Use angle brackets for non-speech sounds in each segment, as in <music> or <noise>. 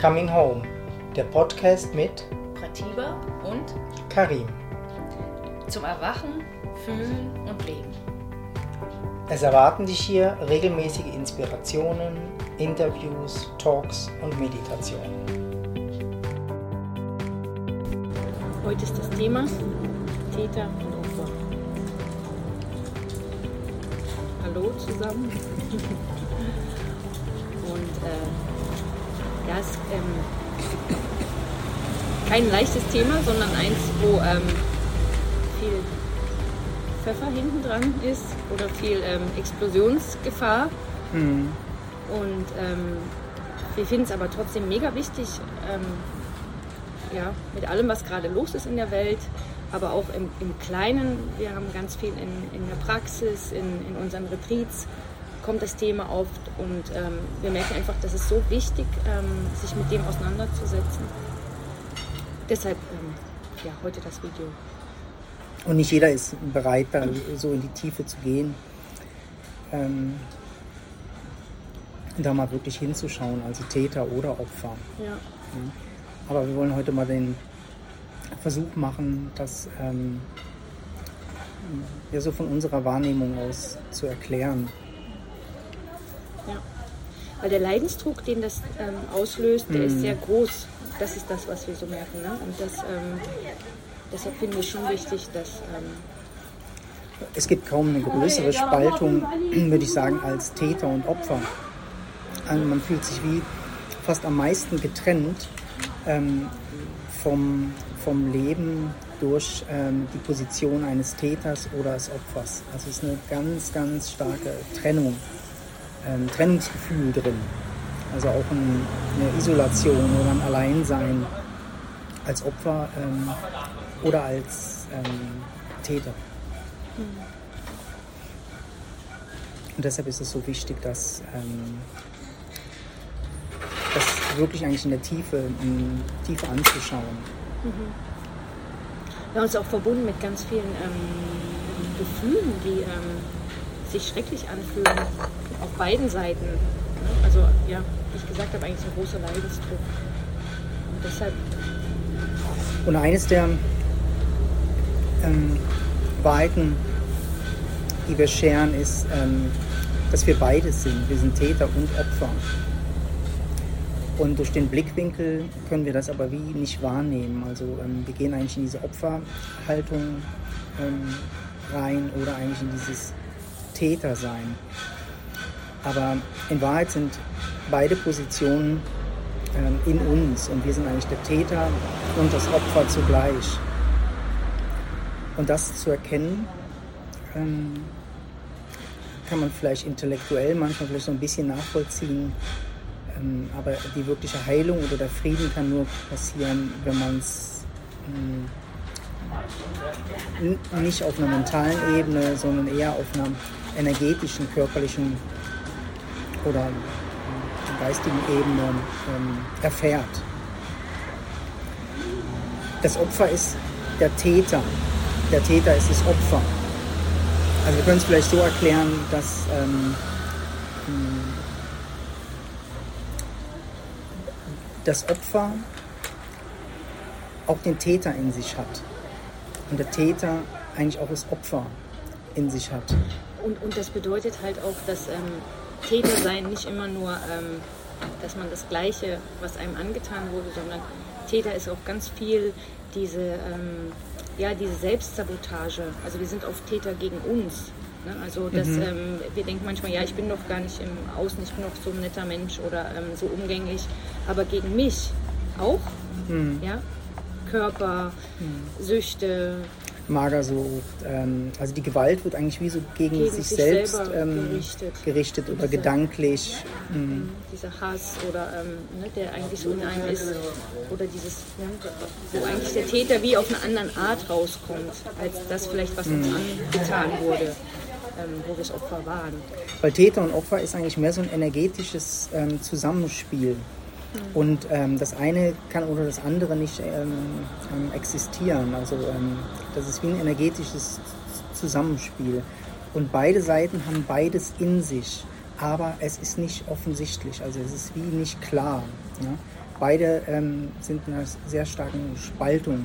Coming Home, der Podcast mit Pratiba und Karim. zum Erwachen, Fühlen und Leben. Es erwarten dich hier regelmäßige Inspirationen, Interviews, Talks und Meditationen. Heute ist das Thema Täter und Opfer. Hallo zusammen. <laughs> Und äh, ja, ist ähm, kein leichtes Thema, sondern eins, wo ähm, viel Pfeffer hinten dran ist oder viel ähm, Explosionsgefahr. Hm. Und ähm, wir finden es aber trotzdem mega wichtig, ähm, ja, mit allem, was gerade los ist in der Welt, aber auch im, im Kleinen. Wir haben ganz viel in, in der Praxis, in, in unseren Retreats kommt das Thema oft und ähm, wir merken einfach, dass es so wichtig, ähm, sich mit dem auseinanderzusetzen. Deshalb ähm, ja, heute das Video. Und nicht jeder ist bereit, da so in die Tiefe zu gehen. Ähm, da mal wirklich hinzuschauen, also Täter oder Opfer. Ja. Aber wir wollen heute mal den Versuch machen, das ähm, ja, so von unserer Wahrnehmung aus zu erklären. Ja. Weil der Leidensdruck, den das ähm, auslöst, der ist sehr groß. Das ist das, was wir so merken. Ne? Und das, ähm, deshalb finde ich schon wichtig, dass ähm, Es gibt kaum eine größere Spaltung, würde ich sagen, als Täter und Opfer. Also man fühlt sich wie fast am meisten getrennt ähm, vom, vom Leben durch ähm, die Position eines Täters oder des Opfers. Also es ist eine ganz, ganz starke Trennung, ähm, Trennungsgefühl drin. Also auch ein, eine Isolation oder ein Alleinsein als Opfer ähm, oder als ähm, Täter. Und deshalb ist es so wichtig, dass ähm, das wirklich eigentlich in der Tiefe, in Tiefe anzuschauen. wir haben uns auch verbunden mit ganz vielen ähm, Gefühlen, die ähm, sich schrecklich anfühlen, auf beiden Seiten. Also ja, wie ich gesagt habe, eigentlich ein großer Leidensdruck. Und deshalb, Und eines der ähm, Wahrheiten, die wir scheren, ist, ähm, dass wir beides sind. Wir sind Täter und Opfer. Und durch den Blickwinkel können wir das aber wie nicht wahrnehmen. Also ähm, wir gehen eigentlich in diese Opferhaltung ähm, rein oder eigentlich in dieses Tätersein. Aber in Wahrheit sind beide Positionen ähm, in uns und wir sind eigentlich der Täter und das Opfer zugleich. Und das zu erkennen, ähm, kann man vielleicht intellektuell manchmal vielleicht so ein bisschen nachvollziehen, ähm, aber die wirkliche Heilung oder der Frieden kann nur passieren, wenn man es nicht auf einer mentalen Ebene, sondern eher auf einer energetischen, körperlichen oder geistigen Ebene ähm, erfährt. Das Opfer ist der Täter. Der Täter ist das Opfer. Also wir können es vielleicht so erklären, dass ähm, das Opfer auch den Täter in sich hat. Und der Täter eigentlich auch das Opfer in sich hat. und, und das bedeutet halt auch, dass ähm, Täter sein nicht immer nur, ähm, dass man das Gleiche, was einem angetan wurde, sondern Täter ist auch ganz viel diese, ähm, ja, diese Selbstsabotage. Also wir sind oft Täter gegen uns. Ne? Also dass, ähm, wir denken manchmal, ja, ich bin doch gar nicht im Außen, ich bin doch so ein netter Mensch oder ähm, so umgänglich, aber gegen mich auch. Ja? Körper, Süchte, Magersucht. Ähm, also die Gewalt wird eigentlich wie so gegen, Gegen sich, sich selbst ähm, gerichtet. gerichtet oder Diese- gedanklich. Mhm. dieser Hass oder ähm, ne, der eigentlich so in einem ist oder dieses, ne, wo eigentlich der Täter wie auf eine andere Art rauskommt, als das vielleicht, was uns angetan wurde, ähm, wo wir das Opfer waren. Weil Täter und Opfer ist eigentlich mehr so ein energetisches ähm, Und ähm, das eine kann oder das andere nicht ähm, ähm, existieren. Also ähm, das ist wie ein energetisches Zusammenspiel. Und beide Seiten haben beides in sich, aber es ist nicht offensichtlich. Also es ist wie nicht klar. Ja? beide ähm, sind in einer sehr starken Spaltung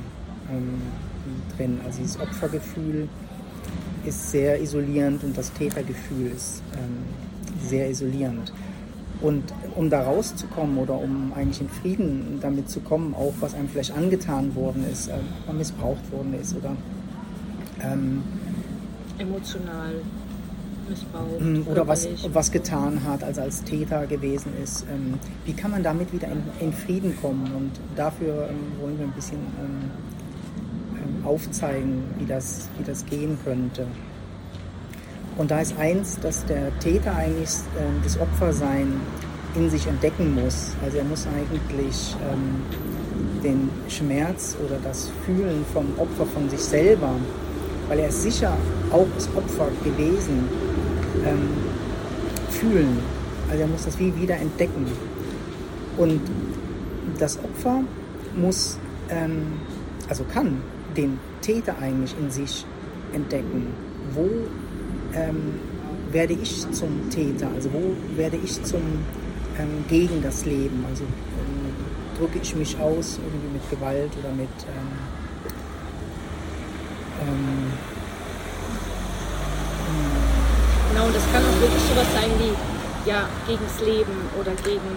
drin. Also dieses Opfergefühl ist sehr isolierend und das Tätergefühl ist ähm, sehr isolierend. Und um da rauszukommen oder um eigentlich in Frieden damit zu kommen, auch was einem vielleicht angetan worden ist, äh, missbraucht worden ist oder ähm, emotional missbraucht. Mm, oder was, was getan hat, also als Täter gewesen ist. Ähm, wie kann man damit wieder in, in Frieden kommen? Und dafür ähm, wollen wir ein bisschen ähm, ähm aufzeigen, wie das, wie das gehen könnte. Und da ist eins, dass der Täter eigentlich äh, das Opfersein in sich entdecken muss. Also er muss eigentlich ähm, den Schmerz oder das Fühlen vom Opfer von sich selber, weil er ist sicher auch das Opfer gewesen, ähm, fühlen. Also er muss das wie wieder entdecken. Und das Opfer muss, ähm, also kann den Täter eigentlich in sich entdecken. Wo ähm, werde ich zum Täter? Also wo werde ich zum ähm, gegen das Leben? Also ähm, drücke ich mich aus irgendwie mit Gewalt oder mit ähm, ähm, Genau, das kann auch wirklich sowas sein wie ja, gegen das Leben oder gegen,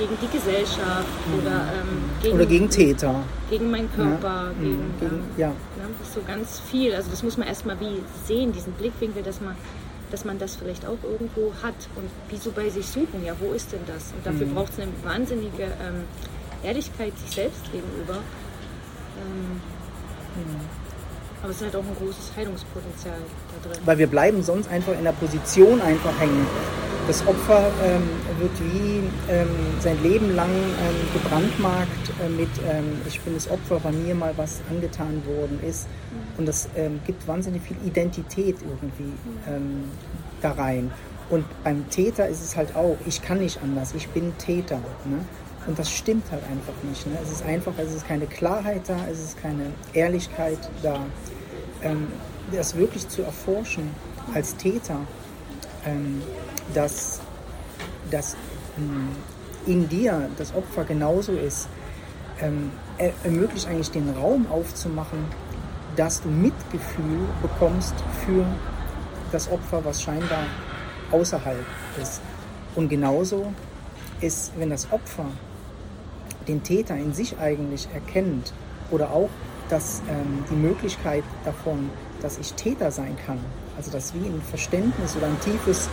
gegen die Gesellschaft mhm. oder, ähm, gegen, oder gegen Täter. Gegen meinen Körper, ja. gegen, gegen ähm, ja. ja. so ganz viel. Also das muss man erstmal wie sehen, diesen Blickwinkel, dass man, dass man das vielleicht auch irgendwo hat und wie so bei sich suchen, ja, wo ist denn das? Und dafür mhm. braucht es eine wahnsinnige ähm, Ehrlichkeit sich selbst gegenüber. Ähm, mhm. Aber es ist halt auch ein großes Heilungspotenzial da drin. Weil wir bleiben sonst einfach in der Position einfach hängen. Das Opfer ähm, wird wie ähm, sein Leben lang ähm, gebrandmarkt äh, mit, ähm, ich bin das Opfer, weil mir mal was angetan worden ist. Und das ähm, gibt wahnsinnig viel Identität irgendwie ähm, da rein. Und beim Täter ist es halt auch, ich kann nicht anders, ich bin Täter. Ne? Und das stimmt halt einfach nicht. Ne? Es ist einfach, es ist keine Klarheit da, es ist keine Ehrlichkeit da. Das wirklich zu erforschen als Täter, dass, dass ähm, in dir das Opfer genauso ist, ähm, ermöglicht eigentlich den Raum aufzumachen, dass du Mitgefühl bekommst für das Opfer, was scheinbar außerhalb ist. Und genauso ist, wenn das Opfer den Täter in sich eigentlich erkennt oder auch dass ähm, die Möglichkeit davon, dass ich Täter sein kann, also dass wie ein Verständnis oder ein tiefes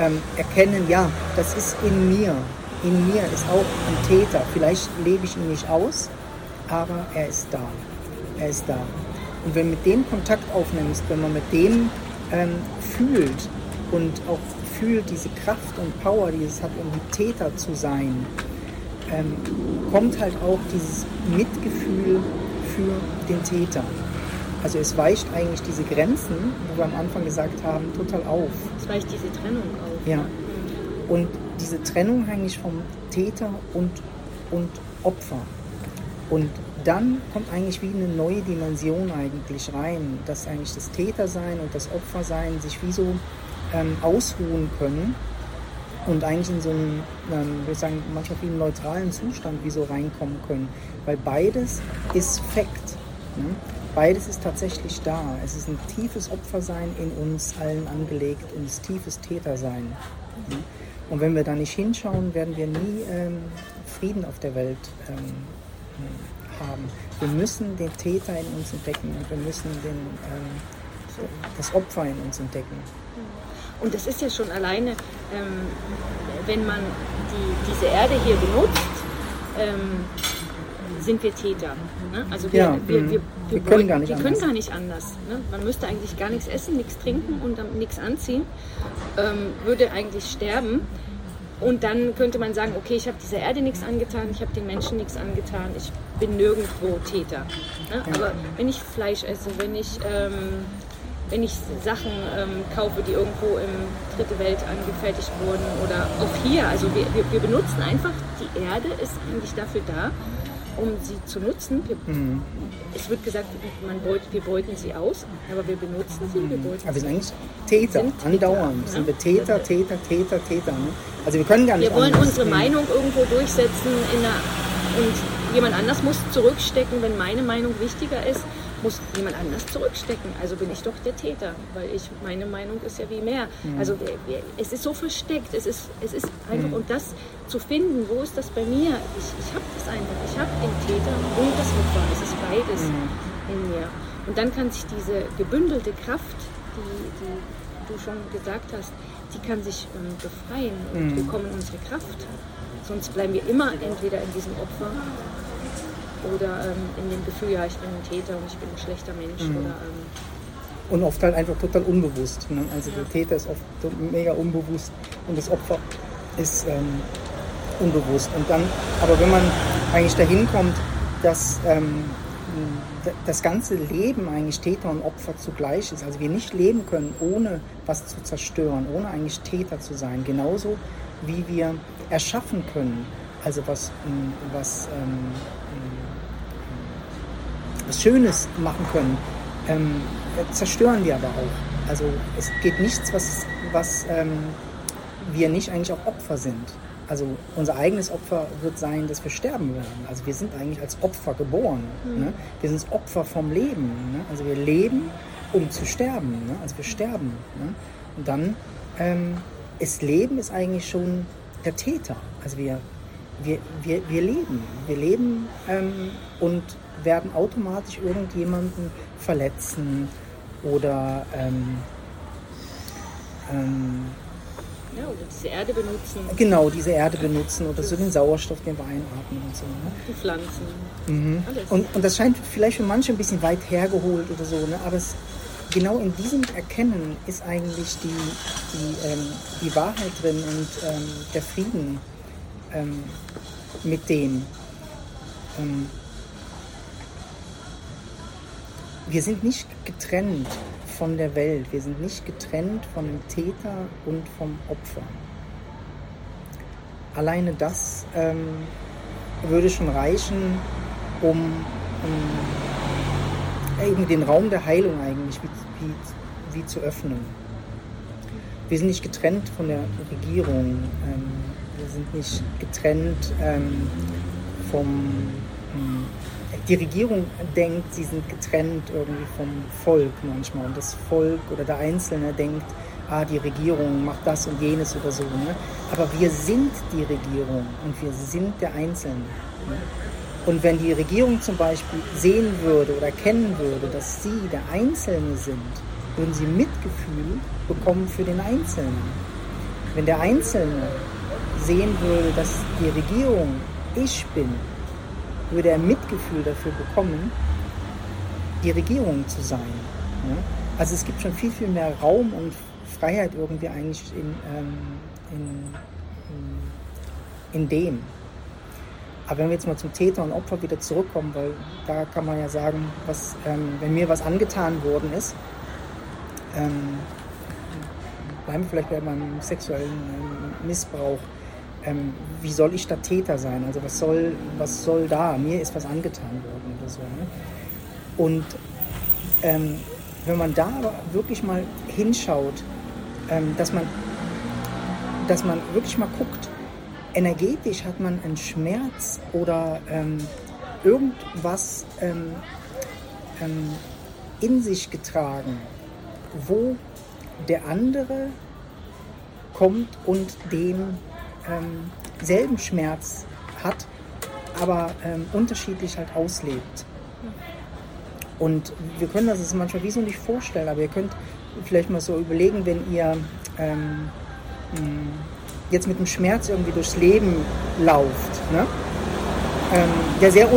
ähm, Erkennen, ja, das ist in mir, in mir ist auch ein Täter. Vielleicht lebe ich ihn nicht aus, aber er ist da. Er ist da. Und wenn mit dem Kontakt aufnimmst, wenn man mit dem ähm, fühlt und auch fühlt diese Kraft und Power, die es hat, um Täter zu sein, ähm, kommt halt auch dieses Mitgefühl für den Täter. Also es weicht eigentlich diese Grenzen, wo wir am Anfang gesagt haben, total auf. Es weicht diese Trennung auf. Ja. Und diese Trennung eigentlich vom Täter und, und Opfer. Und dann kommt eigentlich wie eine neue Dimension eigentlich rein, dass eigentlich das Tätersein und das Opfersein sich wie so ähm, ausruhen können und eigentlich in so einen, ähm, würde ich sagen, manchmal wie einen neutralen Zustand wie so reinkommen können. Weil beides ist Fakt. Ne? Beides ist tatsächlich da. Es ist ein tiefes Opfersein in uns allen angelegt und ein tiefes Tätersein. Und wenn wir da nicht hinschauen, werden wir nie ähm, Frieden auf der Welt ähm, haben. Wir müssen den Täter in uns entdecken und wir müssen den, ähm, das Opfer in uns entdecken. Und das ist ja schon alleine, ähm, wenn man die, diese Erde hier benutzt, ähm, sind wir Täter. Ne? Also wir, ja, wir, wir, wir, können, gar nicht, wir können gar nicht anders. Ne? Man müsste eigentlich gar nichts essen, nichts trinken und dann nichts anziehen, ähm, würde eigentlich sterben. Und dann könnte man sagen, okay, ich habe dieser Erde nichts angetan, ich habe den Menschen nichts angetan, ich bin nirgendwo Täter. Ne? Aber wenn ich Fleisch esse, wenn ich ähm, wenn ich Sachen ähm, kaufe, die irgendwo im Dritte Welt angefertigt wurden oder auch hier. Also wir, wir, wir, benutzen einfach, die Erde ist eigentlich dafür da, um sie zu nutzen. Wir, mhm. Es wird gesagt, man beut, wir beuten sie aus, aber wir benutzen sie, wir beuten aber wir sind eigentlich Täter, sind andauernd. Täter, sind wir Täter, Täter, Täter, Täter. Ne? Also wir können gar nicht Wir wollen unsere Meinung irgendwo durchsetzen in einer Und jemand anders muss zurückstecken, wenn meine Meinung wichtiger ist, muss jemand anders zurückstecken. Also bin ich doch der Täter, weil ich meine Meinung ist ja wie mehr. Mhm. Also es ist so versteckt, es ist, es ist einfach, mhm. und das zu finden, wo ist das bei mir? Ich, ich habe das einfach, ich habe den Täter und das Opfer, es ist beides mhm. in mir. Und dann kann sich diese gebündelte Kraft, die, die du schon gesagt hast, die kann sich ähm, befreien und mhm. wir kommen in unsere Kraft. Sonst bleiben wir immer entweder in diesem Opfer oder ähm, in dem Gefühl, ja, ich bin ein Täter und ich bin ein schlechter Mensch. Mhm. Oder, ähm, und oft halt einfach total unbewusst. Ne? Also ja. der Täter ist oft mega unbewusst und das Opfer ist ähm, unbewusst. Und dann, aber wenn man eigentlich dahin kommt, dass ähm, das ganze Leben eigentlich Täter und Opfer zugleich ist. Also wir nicht leben können, ohne was zu zerstören, ohne eigentlich Täter zu sein. Genauso wie wir erschaffen können, also was, was ähm, was Schönes machen können, ähm, zerstören wir aber auch. Also es geht nichts, was, was ähm, wir nicht eigentlich auch Opfer sind. Also unser eigenes Opfer wird sein, dass wir sterben werden. Also wir sind eigentlich als Opfer geboren. Mhm. Ne? Wir sind Opfer vom Leben. Ne? Also wir leben, um zu sterben. Ne? Also wir sterben. Ne? Und dann ähm, ist Leben ist eigentlich schon der Täter. Also wir, wir, wir, wir leben. Wir leben ähm, und werden automatisch irgendjemanden verletzen oder ähm, ähm, ja, oder diese Erde benutzen. Genau, diese Erde benutzen oder so den Sauerstoff, den wir einatmen und so. Ne? Die Pflanzen. Mhm. Alles. Und, und das scheint vielleicht für manche ein bisschen weit hergeholt oder so, ne? aber es, genau in diesem Erkennen ist eigentlich die, die, ähm, die Wahrheit drin und ähm, der Frieden ähm, mit dem. Wir sind nicht getrennt von der Welt, wir sind nicht getrennt von dem Täter und vom Opfer. Alleine das ähm, würde schon reichen, um, um eben den Raum der Heilung eigentlich wie, wie, wie, zu öffnen. Wir sind nicht getrennt von der Regierung, ähm, wir sind nicht getrennt ähm, vom ähm, die Regierung denkt, sie sind getrennt irgendwie vom Volk manchmal. Und das Volk oder der Einzelne denkt, ah, die Regierung macht das und jenes oder so. Ne? Aber wir sind die Regierung und wir sind der Einzelne. Ne? Und wenn die Regierung zum Beispiel sehen würde oder erkennen würde, dass sie der Einzelne sind, würden sie Mitgefühl bekommen für den Einzelnen. Wenn der Einzelne sehen würde, dass die Regierung ich bin würde er Mitgefühl dafür bekommen, die Regierung zu sein. Ja? Also es gibt schon viel, viel mehr Raum und Freiheit irgendwie eigentlich in, ähm, in, in, in, dem. Aber wenn wir jetzt mal zum Täter und Opfer wieder zurückkommen, weil da kann man ja sagen, was, ähm, wenn mir was angetan worden ist, ähm, bleiben wir vielleicht bei meinem sexuellen ähm, Missbrauch, ähm, wie soll ich da Täter sein? Also was soll, was soll da? Mir ist was angetan worden oder so. Ne? Und ähm, wenn man da aber wirklich mal hinschaut, ähm, dass, man, dass man wirklich mal guckt, energetisch hat man einen Schmerz oder ähm, irgendwas ähm, ähm, in sich getragen, wo der andere kommt und dem ähm, selben Schmerz hat, aber ähm, unterschiedlich halt auslebt. Und wir können das uns manchmal wie so nicht vorstellen, aber ihr könnt vielleicht mal so überlegen, wenn ihr ähm, jetzt mit dem Schmerz irgendwie durchs Leben lauft, ne? ähm, der, sehr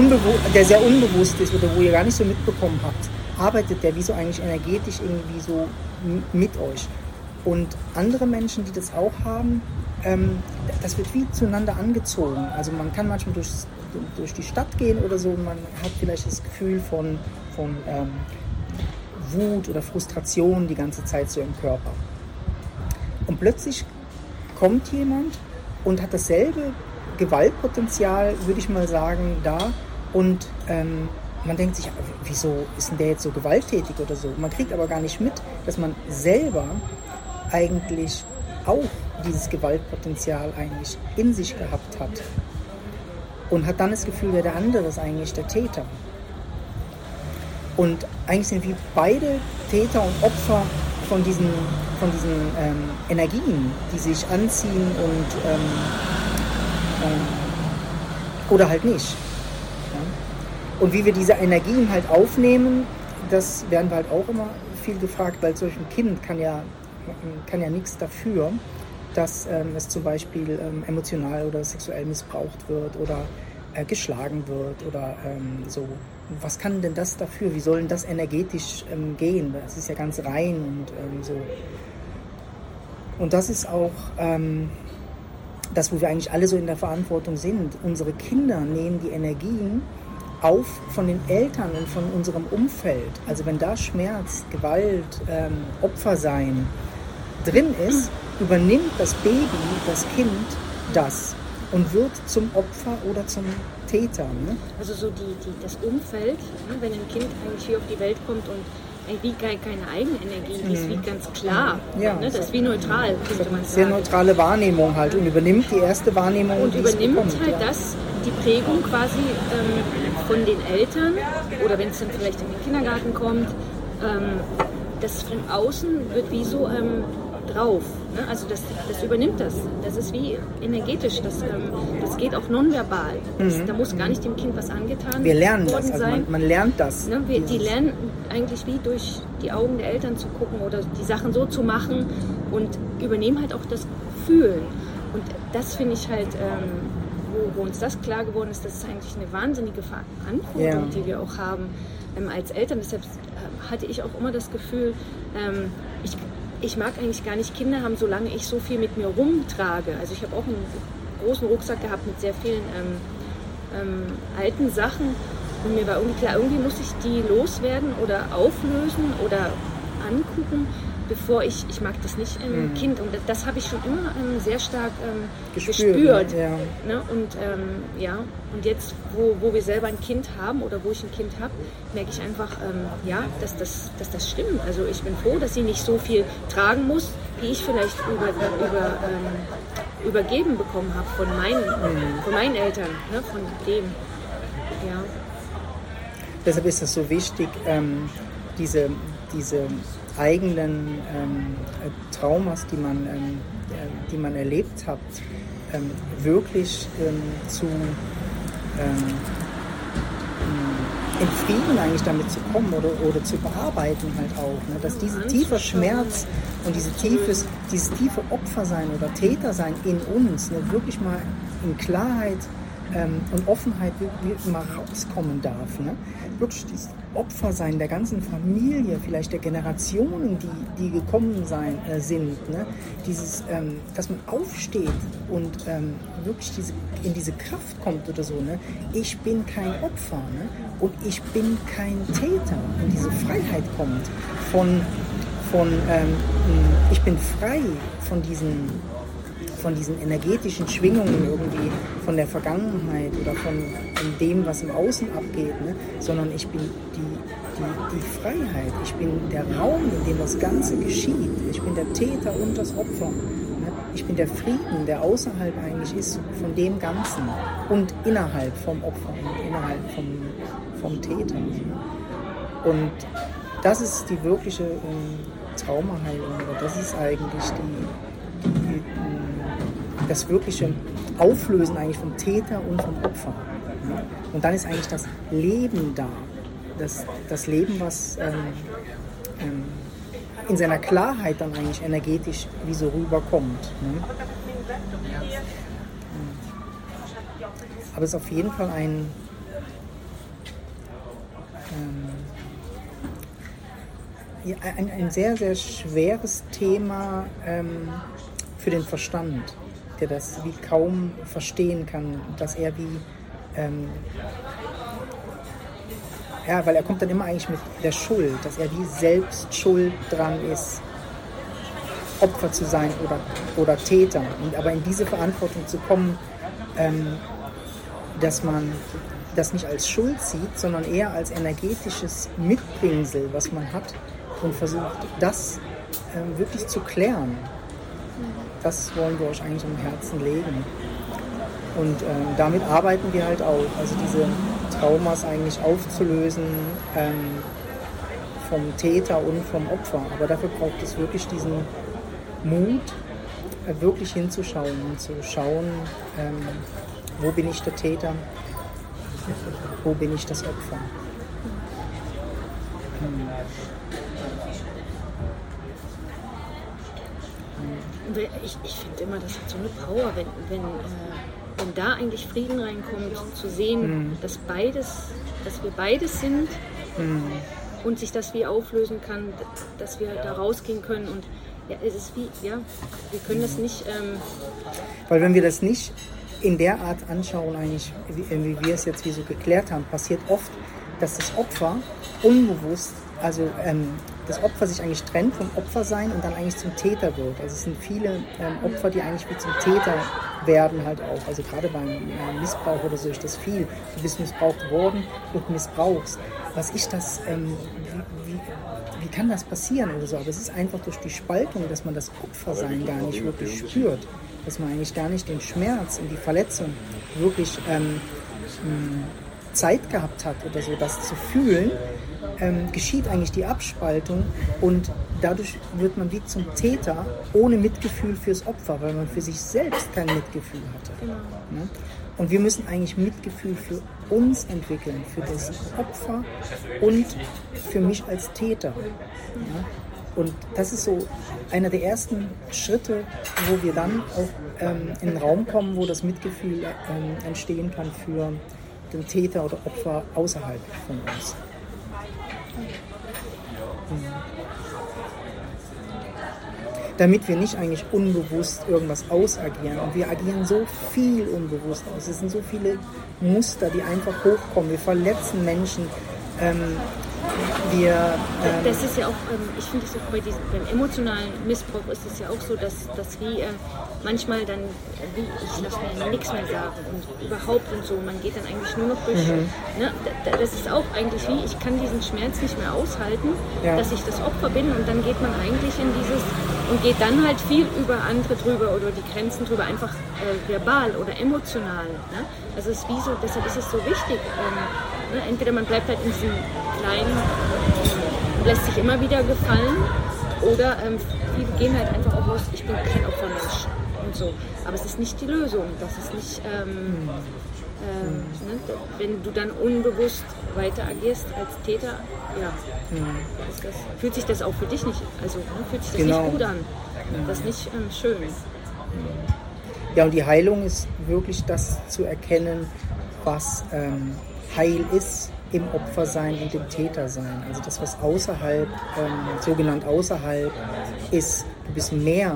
der sehr unbewusst ist oder wo ihr gar nicht so mitbekommen habt, arbeitet der wie so eigentlich energetisch irgendwie so mit euch. Und andere Menschen, die das auch haben, ähm, das wird wie zueinander angezogen. Also man kann manchmal durch, durch die Stadt gehen oder so und man hat vielleicht das Gefühl von, von ähm, Wut oder Frustration die ganze Zeit so im Körper. Und plötzlich kommt jemand und hat dasselbe Gewaltpotenzial, würde ich mal sagen, da und ähm, man denkt sich, wieso ist denn der jetzt so gewalttätig oder so? Man kriegt aber gar nicht mit, dass man selber eigentlich auch dieses Gewaltpotenzial eigentlich in sich gehabt hat. und hat dann das Gefühl, wer der andere ist eigentlich der Täter. Und eigentlich sind wir beide Täter und Opfer von diesen, von diesen ähm, Energien, die sich anziehen und ähm, ähm, oder halt nicht. Ja? Und wie wir diese Energien halt aufnehmen, das werden wir halt auch immer viel gefragt, weil solch ein Kind kann ja, kann ja nichts dafür, dass ähm, es zum Beispiel ähm, emotional oder sexuell missbraucht wird oder äh, geschlagen wird oder ähm, so. Was kann denn das dafür? Wie soll denn das energetisch ähm, gehen? Das ist ja ganz rein und ähm, so. Und das ist auch ähm, das, wo wir eigentlich alle so in der Verantwortung sind. Unsere Kinder nehmen die Energien auf von den Eltern und von unserem Umfeld. Also wenn da Schmerz, Gewalt, ähm, Opfersein drin ist, übernimmt das Baby, das Kind das und wird zum Opfer oder zum Täter. Ne? Also so die, die, das Umfeld, ne, wenn ein Kind eigentlich hier auf die Welt kommt und wie keine Eigenenergie, die ist wie mhm. ganz klar. Ja, ne? Das ist wie neutral, könnte man sagen. Sehr neutrale Wahrnehmung halt und übernimmt die erste Wahrnehmung. Und übernimmt bekommt, halt ja. das, die Prägung quasi ähm, von den Eltern oder wenn es dann vielleicht in den Kindergarten kommt, ähm, das von außen wird wie so ähm, drauf. Ne? Also das, das übernimmt das. Das ist wie energetisch. Das, ähm, das geht auch nonverbal. Das, mhm. Da muss gar nicht dem Kind was angetan Wir lernen worden das. Also sein. Man, man, lernt das. Ne? Wir, die lernen eigentlich wie durch die Augen der Eltern zu gucken oder die Sachen so zu machen und übernehmen halt auch das Fühlen. Und das finde ich halt, ähm, wo, wo, uns das klar geworden ist, das ist eigentlich eine wahnsinnige Verantwortung, ja. die wir auch haben ähm, als Eltern. Deshalb äh, hatte ich auch immer das Gefühl, ähm, ich ich mag eigentlich gar nicht Kinder haben, solange ich so viel mit mir rumtrage. Also ich habe auch einen großen Rucksack gehabt mit sehr vielen ähm, ähm, alten Sachen und mir war irgendwie klar, irgendwie muss ich die loswerden oder auflösen oder angucken, bevor ich, ich mag das nicht im mhm. Kind. Und das habe ich schon immer ähm, sehr stark ähm, gespürt. gespürt ja. Ne? Und ähm, ja, und jetzt, wo, wo wir selber ein Kind haben oder wo ich ein Kind habe, merke ich einfach, ähm, ja, dass das, dass das stimmt. Also ich bin froh, dass sie nicht so viel tragen muss, wie ich vielleicht über, über, ähm, übergeben bekommen habe von meinen, mhm. von meinen Eltern, ne? von dem. Ja. Deshalb ist es so wichtig, ähm, diese, diese eigenen ähm, Traumas, die man, ähm, die man erlebt hat, ähm, wirklich ähm, zu ähm, in Frieden eigentlich damit zu kommen oder, oder zu bearbeiten halt auch. Ne? Dass dieser tiefe Schmerz und diese tiefes, dieses tiefe Opfersein oder Tätersein in uns ne, wirklich mal in Klarheit ähm, und Offenheit mal rauskommen darf. Ne? Wirklich dieses Opfersein der ganzen Familie, vielleicht der Generationen, die, die gekommen sein, äh, sind. Ne? Dieses, ähm, dass man aufsteht und ähm, wirklich diese, in diese Kraft kommt oder so. Ne? Ich bin kein Opfer ne? und ich bin kein Täter. Und diese Freiheit kommt von, von ähm, ich bin frei von diesen von diesen energetischen Schwingungen irgendwie von der Vergangenheit oder von, von dem, was im Außen abgeht, ne? sondern ich bin die, die, die Freiheit, ich bin der Raum, in dem das Ganze geschieht, ich bin der Täter und das Opfer. Ne? Ich bin der Frieden, der außerhalb eigentlich ist von dem Ganzen und innerhalb vom Opfer und innerhalb vom, vom Täter. Und das ist die wirkliche äh, Traumaheilung, das ist eigentlich die, das wirkliche Auflösen eigentlich vom Täter und vom Opfer. Und dann ist eigentlich das Leben da. Das, das Leben, was ähm, ähm, in seiner Klarheit dann eigentlich energetisch wie so rüberkommt. Ne? Aber es ist auf jeden Fall ein, ähm, ein, ein, sehr, sehr schweres Thema ähm, für den Verstand der das wie kaum verstehen kann, dass er wie ähm, ja, weil er kommt dann immer eigentlich mit der Schuld, dass er wie selbst schuld dran ist, Opfer zu sein oder, oder Täter. Und aber in diese Verantwortung zu kommen, ähm, dass man das nicht als Schuld sieht, sondern eher als energetisches Mitbringsel, was man hat und versucht, das ähm, wirklich zu klären das wollen wir euch eigentlich am Herzen legen. Und ähm, damit arbeiten wir halt auch. Also diese Traumas eigentlich aufzulösen ähm, vom Täter und vom Opfer. Aber dafür braucht es wirklich diesen Mut, äh, wirklich hinzuschauen und zu schauen, ähm, wo bin ich der Täter, wo bin ich das Opfer. Hm. Ich, ich finde immer, das hat so eine Power, wenn, wenn, äh, wenn da eigentlich Frieden reinkommt, zu sehen, mhm. dass beides, dass wir beides sind mhm. und sich das wie auflösen kann, dass wir da rausgehen können und ja, es ist wie, ja, wir können das nicht. Ähm Weil wenn wir das nicht in der Art anschauen, eigentlich, wie, wie wir es jetzt wie so geklärt haben, passiert oft, dass das Opfer unbewusst, also ähm, das Opfer sich eigentlich trennt vom Opfersein und dann eigentlich zum Täter wird. Also es sind viele ähm, Opfer, die eigentlich wie zum Täter werden halt auch. Also gerade beim äh, Missbrauch oder so ist das viel. Du bist missbraucht worden und missbrauchst. Was ich das, ähm, wie, wie, wie kann das passieren oder so? Aber es ist einfach durch die Spaltung, dass man das Opfersein gar nicht wirklich spürt. Dass man eigentlich gar nicht den Schmerz und die Verletzung wirklich ähm, Zeit gehabt hat oder so, das zu fühlen ähm, geschieht eigentlich die Abspaltung und dadurch wird man wie zum Täter ohne Mitgefühl fürs Opfer, weil man für sich selbst kein Mitgefühl hatte. Genau. Ne? Und wir müssen eigentlich Mitgefühl für uns entwickeln, für das Opfer und für mich als Täter. Ja? Und das ist so einer der ersten Schritte, wo wir dann auch ähm, in einen Raum kommen, wo das Mitgefühl ähm, entstehen kann für den Täter oder Opfer außerhalb von uns. Damit wir nicht eigentlich unbewusst irgendwas ausagieren. Und wir agieren so viel unbewusst aus. Es sind so viele Muster, die einfach hochkommen. Wir verletzen Menschen. Ähm, wir, ähm das ist ja auch, ähm, ich finde es auch bei diesem, beim emotionalen Missbrauch ist es ja auch so, dass, dass wie äh, manchmal dann, wie ich lasse mir nichts mehr sagen und überhaupt und so, man geht dann eigentlich nur noch durch. Mhm. Ne, das ist auch eigentlich wie, ich kann diesen Schmerz nicht mehr aushalten, ja. dass ich das Opfer bin und dann geht man eigentlich in dieses und geht dann halt viel über andere drüber oder die Grenzen drüber, einfach äh, verbal oder emotional. Ne? Also es ist wie so, deshalb ist es so wichtig. Ähm? Entweder man bleibt halt in diesem kleinen, äh, lässt sich immer wieder gefallen oder ähm, viele gehen halt einfach auch aus, ich bin kein Opfermensch und so. Aber es ist nicht die Lösung. Das ist nicht, ähm, ähm, ne? wenn du dann unbewusst weiter agierst als Täter, ja, das, fühlt sich das auch für dich nicht, also ne? fühlt sich das genau. nicht gut an. Das ist nicht ähm, schön. Ja, und die Heilung ist wirklich das zu erkennen, was ähm, Heil ist im Opfersein und im Tätersein. Also das, was außerhalb, ähm, sogenannt außerhalb ist, du bist mehr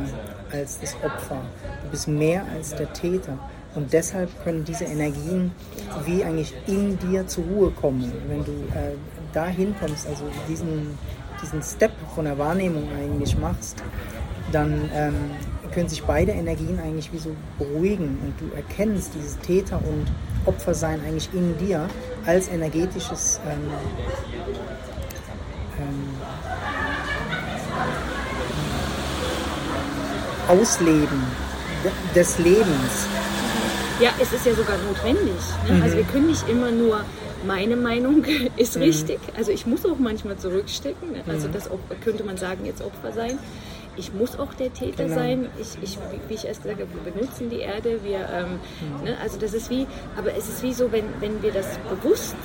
als das Opfer, du bist mehr als der Täter. Und deshalb können diese Energien wie eigentlich in dir zur Ruhe kommen. Wenn du äh, dahin kommst, also diesen, diesen Step von der Wahrnehmung eigentlich machst, dann ähm, können sich beide Energien eigentlich wie so beruhigen und du erkennst dieses Täter- und Opfersein eigentlich in dir als energetisches ähm, ähm, Ausleben des Lebens. Ja, es ist ja sogar notwendig. Ne? Mhm. Also wir können nicht immer nur meine Meinung <laughs> ist mhm. richtig. Also ich muss auch manchmal zurückstecken. Ne? Also mhm. das könnte man sagen, jetzt Opfer sein. Ich muss auch der Täter genau. sein. Ich, ich, wie ich erst gesagt habe, wir benutzen die Erde. Wir, ähm, mhm. ne? Also das ist wie, aber es ist wie so, wenn, wenn wir das bewusst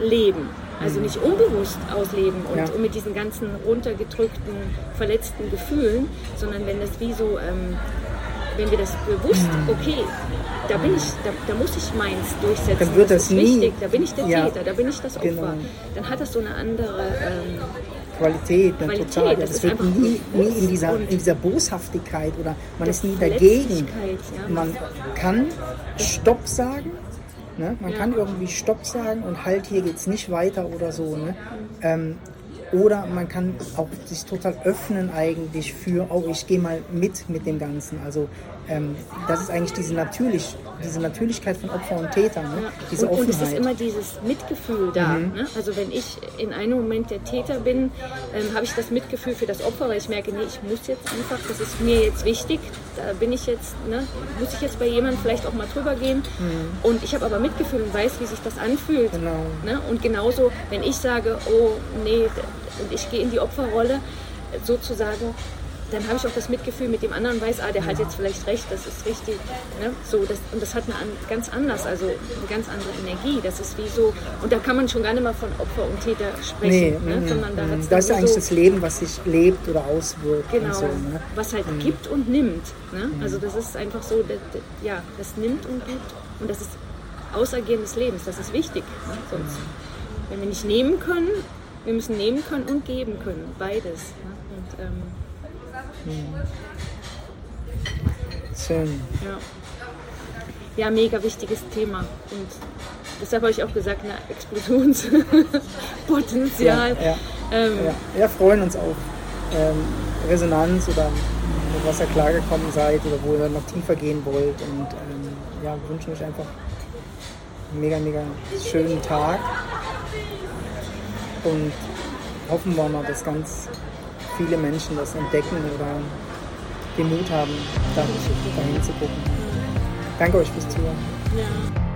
leben, also mhm. nicht unbewusst ausleben und, ja. und, mit diesen ganzen runtergedrückten, verletzten Gefühlen, sondern wenn das wie so ähm, wenn wir das bewusst, mhm. okay, da bin ich, da, da muss ich meins durchsetzen. Dann wird das, das ist nie, wichtig, da bin ich der ja, Täter, da bin ich das Opfer. Genau. Dann hat das so eine andere ähm, Qualität, ne, Qualität, total. Das, das wird nie, nie in, dieser, in dieser Boshaftigkeit oder man ist nie dagegen. Ja. Man kann Stopp sagen, ne? man ja. kann irgendwie Stopp sagen und halt, hier geht es nicht weiter oder so. Ne? Ähm, oder man kann auch sich total öffnen eigentlich für, oh, ich gehe mal mit mit dem Ganzen. Also ähm, das ist eigentlich diese, natürlich, diese Natürlichkeit von Opfer und Täter, ne? Ja. diese und, und es Offenheit. ist immer dieses Mitgefühl da. Mhm. Ne? Also wenn ich in einem Moment der Täter bin, ähm, habe ich das Mitgefühl für das Opfer, weil ich merke, nee, ich muss jetzt einfach, das ist mir jetzt wichtig, da bin ich jetzt, ne, muss ich jetzt bei jemandem vielleicht auch mal drüber gehen. Und ich habe aber Mitgefühl und weiß, wie sich das anfühlt. Mhm. Genau. Ne? Und genauso, wenn ich sage, oh nee, und ich gehe in die Opferrolle, sozusagen, dann habe ich auch das Mitgefühl mit dem anderen, weiß, ah, der hat jetzt vielleicht recht, das ist richtig. Ne? So, das, und das hat eine an, ganz anders, also eine ganz andere Energie. Das ist wie so, und da kann man schon gar nicht mal von Opfer und Täter sprechen, Nee, ne? mhm, sondern da mhm. hat's das ist eigentlich so, das Leben, was sich lebt oder auswirkt. Genau, so, ne? was halt gibt und nimmt. Ne? Also das ist einfach so, das, das, ja, das nimmt und gibt und das ist Ausergehen des Lebens, das ist wichtig. Ne? Sonst, wenn wir nicht nehmen können, wir müssen nehmen können und geben können, beides. Ne? Und, ähm, Schön. ja. ja, mega wichtiges Thema und deshalb habe ich auch gesagt, na, Explosionspotenzial. <laughs> Ja, ja. Ähm, Ja, wir freuen uns auf ähm, Resonanz oder mit was ihr klargekommen seid oder wo ihr noch tiefer gehen wollt. Und ähm, ja, wir wünschen euch einfach einen mega, mega schönen Tag. Und hoffen wir mal, dass ganz viele Menschen das entdecken oder den Mut haben, da, dahin zu gucken. Danke euch fürs Zuhören. ja.